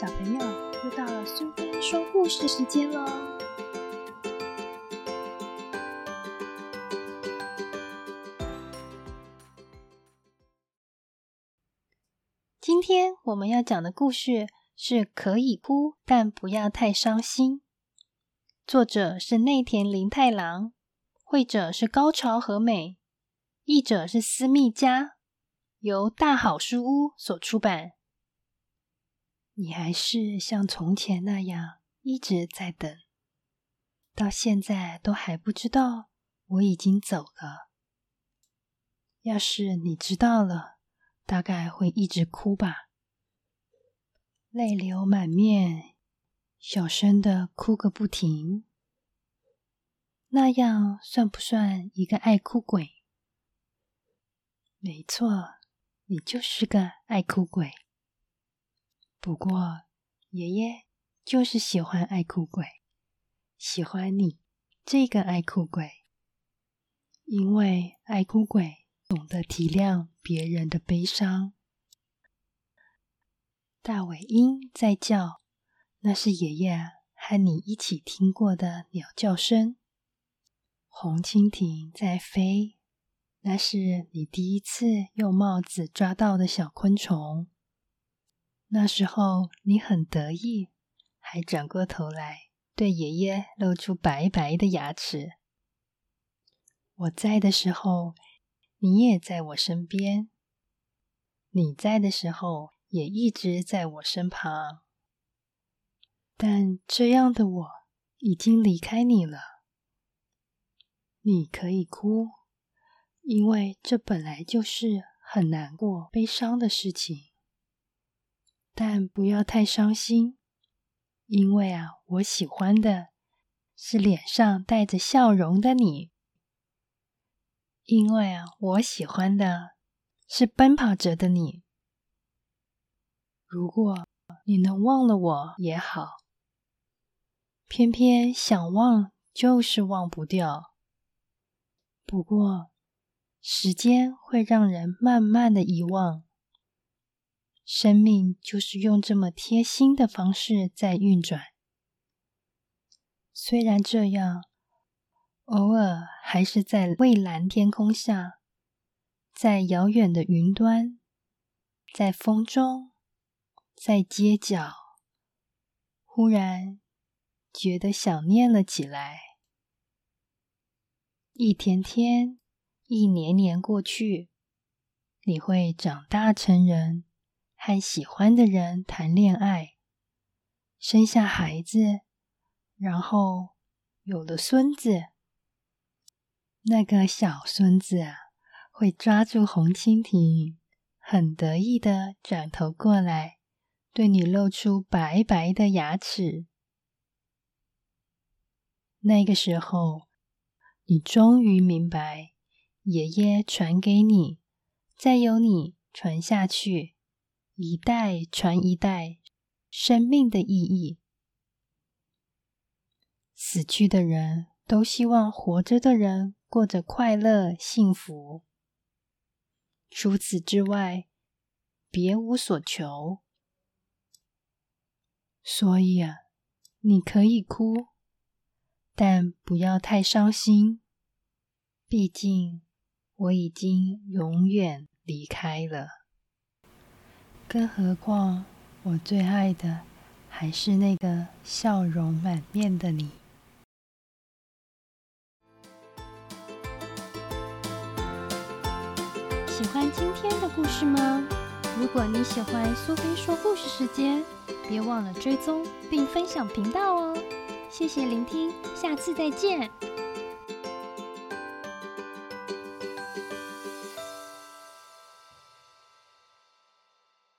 小朋友，又到了苏菲说故事时间喽！今天我们要讲的故事是可以哭，但不要太伤心。作者是内田林太郎，绘者是高潮和美，译者是私密家，由大好书屋所出版。你还是像从前那样一直在等，到现在都还不知道我已经走了。要是你知道了，大概会一直哭吧，泪流满面，小声的哭个不停。那样算不算一个爱哭鬼？没错，你就是个爱哭鬼。不过，爷爷就是喜欢爱哭鬼，喜欢你这个爱哭鬼，因为爱哭鬼懂得体谅别人的悲伤。大尾鹰在叫，那是爷爷和你一起听过的鸟叫声。红蜻蜓在飞，那是你第一次用帽子抓到的小昆虫。那时候你很得意，还转过头来对爷爷露出白白的牙齿。我在的时候，你也在我身边；你在的时候，也一直在我身旁。但这样的我已经离开你了。你可以哭，因为这本来就是很难过、悲伤的事情。但不要太伤心，因为啊，我喜欢的是脸上带着笑容的你。因为啊，我喜欢的是奔跑着的你。如果你能忘了我也好，偏偏想忘就是忘不掉。不过，时间会让人慢慢的遗忘。生命就是用这么贴心的方式在运转。虽然这样，偶尔还是在蔚蓝天空下，在遥远的云端，在风中，在街角，忽然觉得想念了起来。一天天，一年年过去，你会长大成人。和喜欢的人谈恋爱，生下孩子，然后有了孙子。那个小孙子啊，会抓住红蜻蜓，很得意的转头过来，对你露出白白的牙齿。那个时候，你终于明白，爷爷传给你，再由你传下去。一代传一代，生命的意义。死去的人都希望活着的人过着快乐幸福，除此之外，别无所求。所以啊，你可以哭，但不要太伤心。毕竟我已经永远离开了。更何况，我最爱的还是那个笑容满面的你。喜欢今天的故事吗？如果你喜欢苏菲说故事时间，别忘了追踪并分享频道哦！谢谢聆听，下次再见。